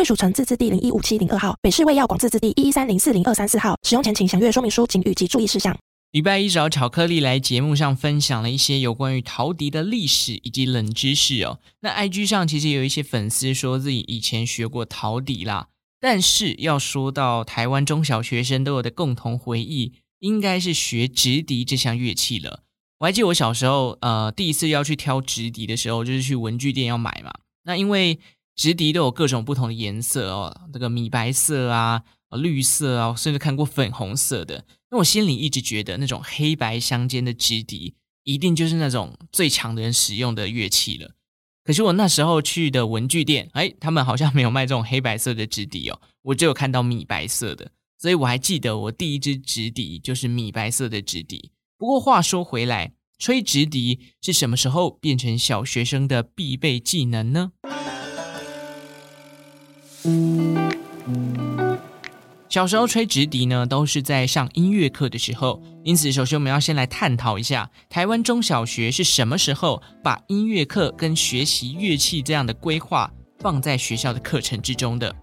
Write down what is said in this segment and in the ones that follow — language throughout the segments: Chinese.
贵属城自治地零一五七零二号，北市卫药广自治地一一三零四零二三四号。使用前请详阅说明书、警语及注意事项。礼拜一找巧克力来节目上分享了一些有关于陶笛的历史以及冷知识哦。那 IG 上其实有一些粉丝说自己以前学过陶笛啦，但是要说到台湾中小学生都有的共同回忆，应该是学直笛这项乐器了。我还记得我小时候，呃，第一次要去挑直笛的时候，就是去文具店要买嘛。那因为直笛都有各种不同的颜色哦，这个米白色啊。绿色啊，甚至看过粉红色的。那我心里一直觉得，那种黑白相间的直笛，一定就是那种最强的人使用的乐器了。可是我那时候去的文具店，哎，他们好像没有卖这种黑白色的直笛哦，我只有看到米白色的。所以我还记得我第一支直笛就是米白色的直笛。不过话说回来，吹直笛是什么时候变成小学生的必备技能呢？小时候吹直笛呢，都是在上音乐课的时候。因此，首先我们要先来探讨一下，台湾中小学是什么时候把音乐课跟学习乐器这样的规划放在学校的课程之中的。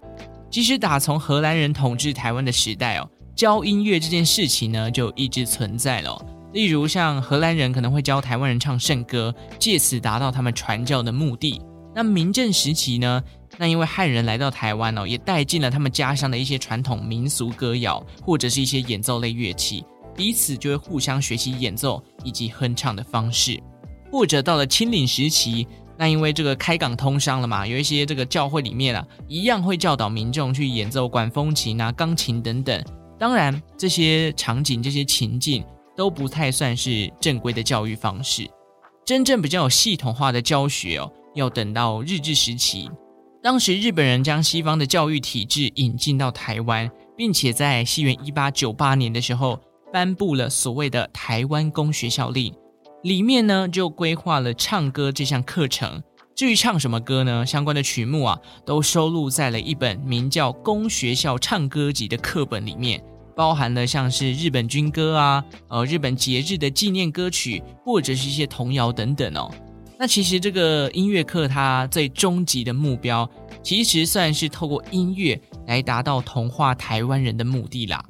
其实，打从荷兰人统治台湾的时代哦，教音乐这件事情呢，就一直存在了。例如，像荷兰人可能会教台湾人唱圣歌，借此达到他们传教的目的。那明郑时期呢？那因为汉人来到台湾哦，也带进了他们家乡的一些传统民俗歌谣，或者是一些演奏类乐器，彼此就会互相学习演奏以及哼唱的方式。或者到了清领时期，那因为这个开港通商了嘛，有一些这个教会里面啊，一样会教导民众去演奏管风琴啊、钢琴等等。当然，这些场景、这些情境都不太算是正规的教育方式。真正比较有系统化的教学哦，要等到日治时期。当时日本人将西方的教育体制引进到台湾，并且在西元一八九八年的时候颁布了所谓的《台湾公学校令》，里面呢就规划了唱歌这项课程。至于唱什么歌呢？相关的曲目啊都收录在了一本名叫《公学校唱歌集》的课本里面，包含了像是日本军歌啊、呃日本节日的纪念歌曲，或者是一些童谣等等哦。那其实这个音乐课，它最终极的目标，其实算是透过音乐来达到同化台湾人的目的啦。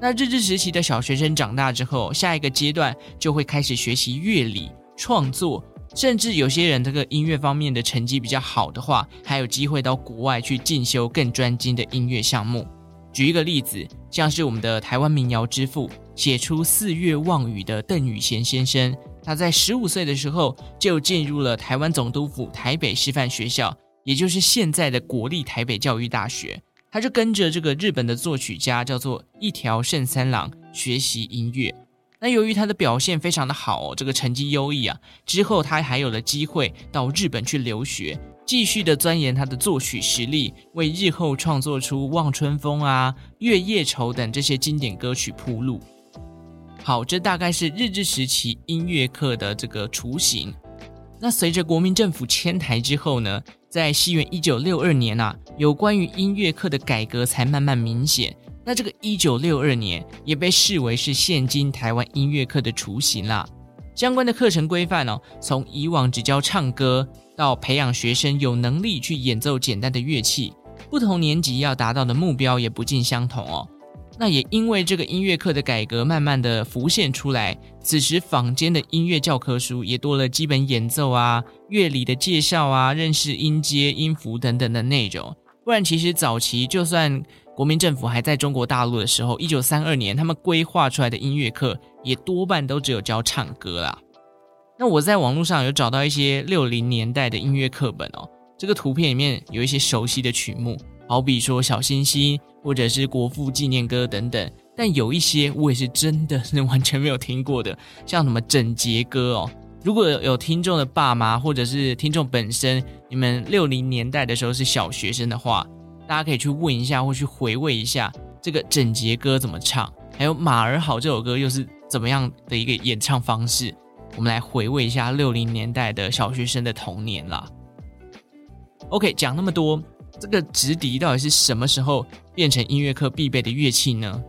那日治时期的小学生长大之后，下一个阶段就会开始学习乐理创作，甚至有些人这个音乐方面的成绩比较好的话，还有机会到国外去进修更专精的音乐项目。举一个例子，像是我们的台湾民谣之父，写出《四月望雨》的邓雨贤先生。他在十五岁的时候就进入了台湾总督府台北师范学校，也就是现在的国立台北教育大学。他就跟着这个日本的作曲家叫做一条胜三郎学习音乐。那由于他的表现非常的好，这个成绩优异啊，之后他还有了机会到日本去留学，继续的钻研他的作曲实力，为日后创作出《望春风》啊、《月夜愁》等这些经典歌曲铺路。好，这大概是日治时期音乐课的这个雏形。那随着国民政府迁台之后呢，在西元一九六二年啊，有关于音乐课的改革才慢慢明显。那这个一九六二年也被视为是现今台湾音乐课的雏形啦。相关的课程规范哦，从以往只教唱歌，到培养学生有能力去演奏简单的乐器，不同年级要达到的目标也不尽相同哦。那也因为这个音乐课的改革，慢慢的浮现出来。此时坊间的音乐教科书也多了基本演奏啊、乐理的介绍啊、认识音阶、音符等等的内容。不然，其实早期就算国民政府还在中国大陆的时候，一九三二年他们规划出来的音乐课，也多半都只有教唱歌啦。那我在网络上有找到一些六零年代的音乐课本哦，这个图片里面有一些熟悉的曲目。好比说小星星，或者是国父纪念歌等等，但有一些我也是真的是完全没有听过的，像什么整洁歌哦，如果有听众的爸妈，或者是听众本身，你们六零年代的时候是小学生的话，大家可以去问一下，或去回味一下这个整洁歌怎么唱，还有马儿好这首歌又是怎么样的一个演唱方式。我们来回味一下六零年代的小学生的童年啦。OK，讲那么多，这个直笛到底是什么时候变成音乐课必备的乐器呢？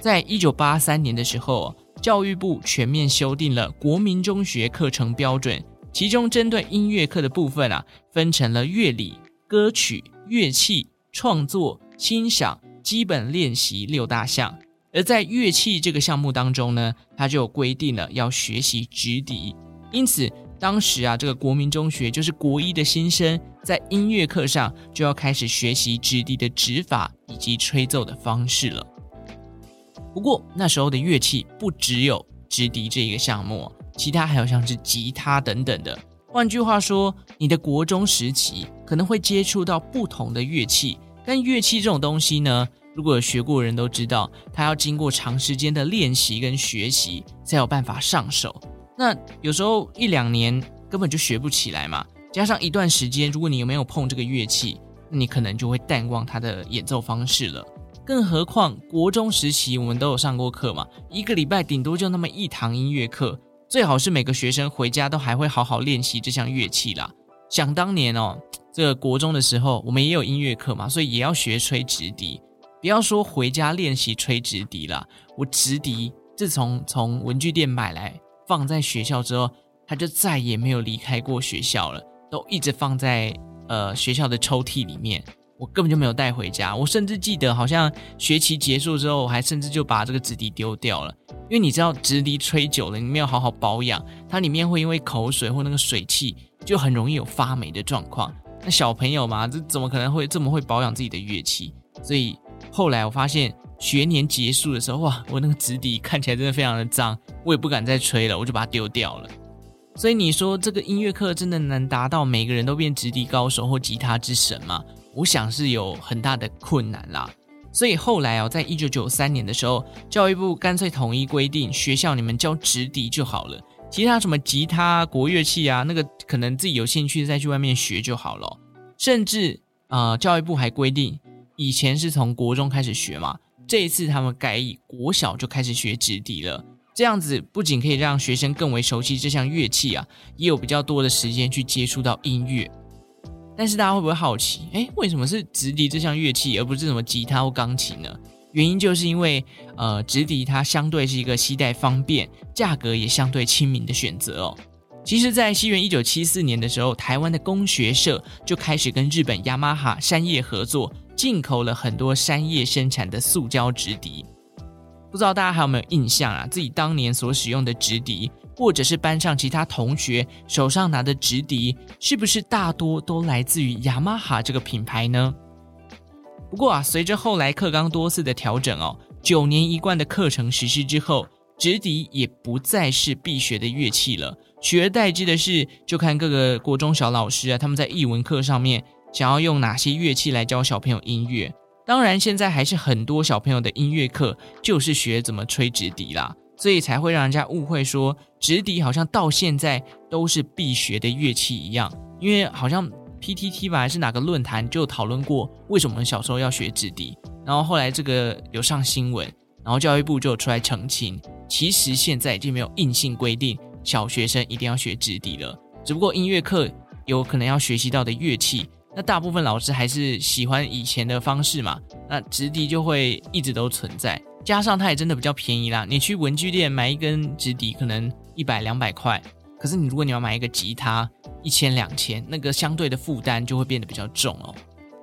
在一九八三年的时候。教育部全面修订了国民中学课程标准，其中针对音乐课的部分啊，分成了乐理、歌曲、乐器、创作、欣赏、基本练习六大项。而在乐器这个项目当中呢，它就规定了要学习直笛。因此，当时啊，这个国民中学就是国一的新生，在音乐课上就要开始学习直笛的指法以及吹奏的方式了。不过那时候的乐器不只有直笛这一个项目，其他还有像是吉他等等的。换句话说，你的国中时期可能会接触到不同的乐器。但乐器这种东西呢，如果有学过的人都知道，它要经过长时间的练习跟学习才有办法上手。那有时候一两年根本就学不起来嘛，加上一段时间，如果你有没有碰这个乐器，你可能就会淡忘它的演奏方式了。更何况国中时期我们都有上过课嘛，一个礼拜顶多就那么一堂音乐课，最好是每个学生回家都还会好好练习这项乐器啦。想当年哦，这国中的时候我们也有音乐课嘛，所以也要学吹直笛。不要说回家练习吹直笛啦，我直笛自从从文具店买来放在学校之后，它就再也没有离开过学校了，都一直放在呃学校的抽屉里面。我根本就没有带回家，我甚至记得好像学期结束之后，我还甚至就把这个直笛丢掉了，因为你知道直笛吹久了，你没有好好保养，它里面会因为口水或那个水汽，就很容易有发霉的状况。那小朋友嘛，这怎么可能会这么会保养自己的乐器？所以后来我发现学年结束的时候，哇，我那个直笛看起来真的非常的脏，我也不敢再吹了，我就把它丢掉了。所以你说这个音乐课真的能达到每个人都变直笛高手或吉他之神吗？我想是有很大的困难啦，所以后来哦，在一九九三年的时候，教育部干脆统一规定，学校你们教直笛就好了，其他什么吉他、国乐器啊，那个可能自己有兴趣再去外面学就好了。甚至啊、呃，教育部还规定，以前是从国中开始学嘛，这一次他们改以国小就开始学直笛了。这样子不仅可以让学生更为熟悉这项乐器啊，也有比较多的时间去接触到音乐。但是大家会不会好奇，诶，为什么是直笛这项乐器，而不是什么吉他或钢琴呢？原因就是因为，呃，直笛它相对是一个携带方便、价格也相对亲民的选择哦。其实，在西元一九七四年的时候，台湾的工学社就开始跟日本雅马哈山叶合作，进口了很多山叶生产的塑胶直笛。不知道大家还有没有印象啊？自己当年所使用的直笛。或者是班上其他同学手上拿的直笛，是不是大多都来自于雅马哈这个品牌呢？不过啊，随着后来课纲多次的调整哦，九年一贯的课程实施之后，直笛也不再是必学的乐器了，取而代之的是，就看各个国中小老师啊，他们在艺文课上面想要用哪些乐器来教小朋友音乐。当然，现在还是很多小朋友的音乐课就是学怎么吹直笛啦。所以才会让人家误会说，直笛好像到现在都是必学的乐器一样。因为好像 PTT 吧，还是哪个论坛就讨论过，为什么小时候要学直笛。然后后来这个有上新闻，然后教育部就有出来澄清，其实现在已经没有硬性规定小学生一定要学直笛了。只不过音乐课有可能要学习到的乐器，那大部分老师还是喜欢以前的方式嘛，那直笛就会一直都存在。加上它也真的比较便宜啦，你去文具店买一根直笛可能一百两百块，可是你如果你要买一个吉他一千两千，那个相对的负担就会变得比较重哦。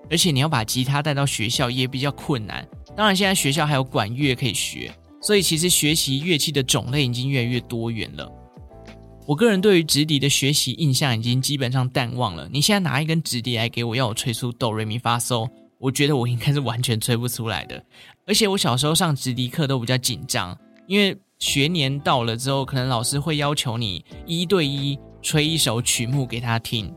而且你要把吉他带到学校也比较困难。当然现在学校还有管乐可以学，所以其实学习乐器的种类已经越来越多元了。我个人对于直笛的学习印象已经基本上淡忘了。你现在拿一根直笛来给我，要我吹出哆瑞咪发嗦，我觉得我应该是完全吹不出来的。而且我小时候上直笛课都比较紧张，因为学年到了之后，可能老师会要求你一对一吹一首曲目给他听。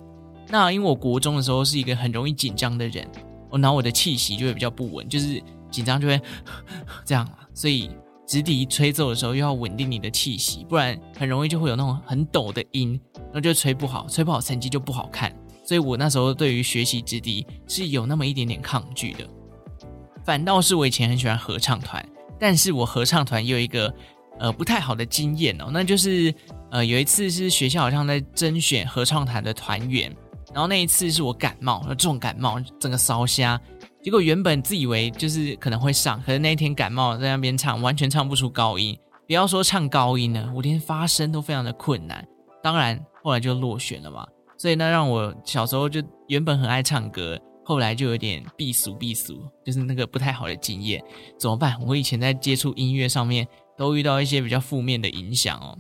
那因为我国中的时候是一个很容易紧张的人，我然后我的气息就会比较不稳，就是紧张就会 这样，所以直笛吹奏的时候又要稳定你的气息，不然很容易就会有那种很抖的音，那就吹不好，吹不好成绩就不好看。所以我那时候对于学习直笛是有那么一点点抗拒的。反倒是我以前很喜欢合唱团，但是我合唱团有一个呃不太好的经验哦，那就是呃有一次是学校好像在甄选合唱团的团员，然后那一次是我感冒，重感冒，整个烧瞎，结果原本自以为就是可能会上，可是那一天感冒在那边唱，完全唱不出高音，不要说唱高音了，我连发声都非常的困难，当然后来就落选了嘛，所以那让我小时候就原本很爱唱歌。后来就有点避俗避俗，就是那个不太好的经验，怎么办？我以前在接触音乐上面都遇到一些比较负面的影响哦。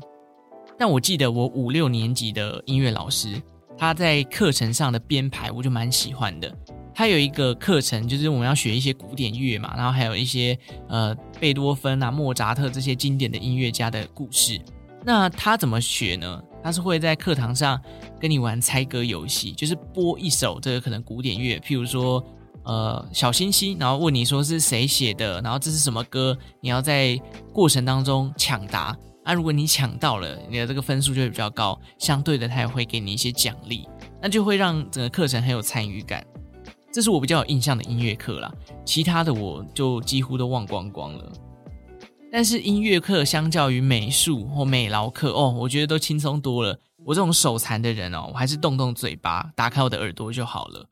但我记得我五六年级的音乐老师，他在课程上的编排我就蛮喜欢的。他有一个课程，就是我们要学一些古典乐嘛，然后还有一些呃贝多芬啊、莫扎特这些经典的音乐家的故事。那他怎么学呢？他是会在课堂上跟你玩猜歌游戏，就是播一首这个可能古典乐，譬如说呃小星星，然后问你说是谁写的，然后这是什么歌，你要在过程当中抢答。那如果你抢到了，你的这个分数就会比较高，相对的他也会给你一些奖励，那就会让整个课程很有参与感。这是我比较有印象的音乐课啦，其他的我就几乎都忘光光了。但是音乐课相较于美术或美劳课哦，我觉得都轻松多了。我这种手残的人哦，我还是动动嘴巴，打开我的耳朵就好了。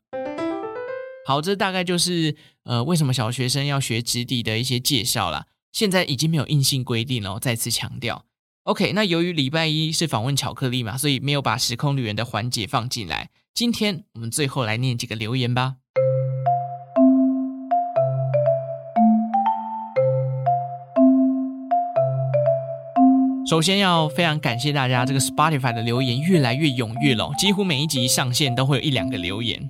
好，这大概就是呃为什么小学生要学直笛的一些介绍啦。现在已经没有硬性规定了，再次强调。OK，那由于礼拜一是访问巧克力嘛，所以没有把时空旅人的环节放进来。今天我们最后来念几个留言吧。首先要非常感谢大家，这个 Spotify 的留言越来越踊跃了，几乎每一集上线都会有一两个留言。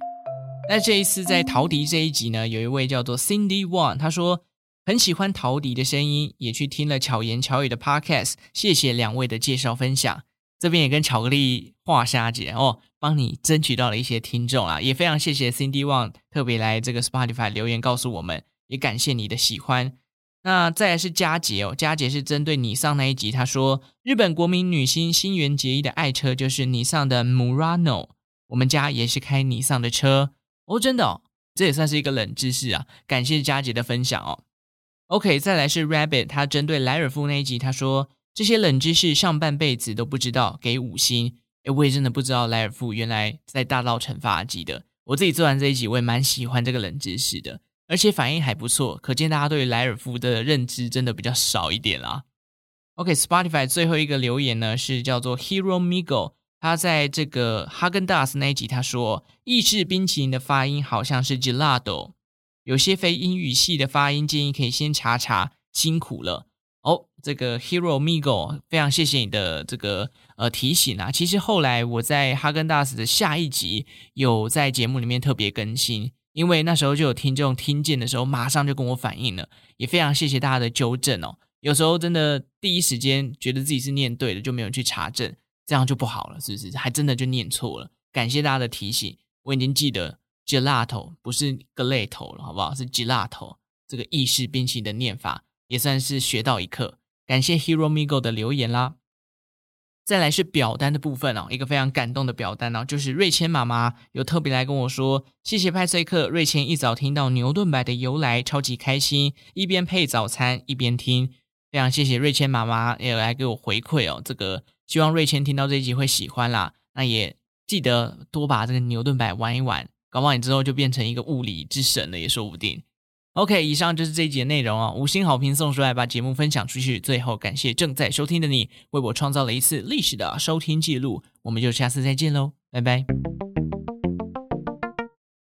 那这一次在陶笛这一集呢，有一位叫做 Cindy One，他说很喜欢陶笛的声音，也去听了巧言巧语的 Podcast，谢谢两位的介绍分享。这边也跟巧克力话瞎姐哦，帮你争取到了一些听众啊，也非常谢谢 Cindy One 特别来这个 Spotify 留言告诉我们，也感谢你的喜欢。那再来是佳杰哦，佳杰是针对尼桑那一集，他说日本国民女星新垣结衣的爱车就是尼桑的 Murano，我们家也是开尼桑的车哦，真的哦，这也算是一个冷知识啊，感谢佳杰的分享哦。OK，再来是 Rabbit，他针对莱尔富那一集，他说这些冷知识上半辈子都不知道，给五星。诶，我也真的不知道莱尔富原来在大稻埕发迹的，我自己做完这一集，我也蛮喜欢这个冷知识的。而且反应还不错，可见大家对莱尔夫的认知真的比较少一点啦。OK，Spotify 最后一个留言呢是叫做 Hero Migo，他在这个哈根达斯那一集他说，意式冰淇淋的发音好像是 Gelato，有些非英语系的发音建议可以先查查，辛苦了哦。这个 Hero Migo 非常谢谢你的这个呃提醒啊。其实后来我在哈根达斯的下一集有在节目里面特别更新。因为那时候就有听众听见的时候，马上就跟我反映了，也非常谢谢大家的纠正哦。有时候真的第一时间觉得自己是念对的，就没有去查证，这样就不好了，是不是？还真的就念错了。感谢大家的提醒，我已经记得 gelato 不是 g l a t o 了，好不好？是 gelato 这个意式冰淇淋的念法，也算是学到一课。感谢 Hero Migo 的留言啦。再来是表单的部分哦，一个非常感动的表单哦，就是瑞谦妈妈有特别来跟我说，谢谢派翠克，瑞谦一早听到牛顿摆的由来，超级开心，一边配早餐一边听，非常谢谢瑞谦妈妈也来给我回馈哦，这个希望瑞谦听到这一集会喜欢啦，那也记得多把这个牛顿摆玩一玩，搞不好你之后就变成一个物理之神了也说不定。OK，以上就是这一集的内容哦。五星好评送出来，把节目分享出去。最后感谢正在收听的你，为我创造了一次历史的收听记录。我们就下次再见喽，拜拜。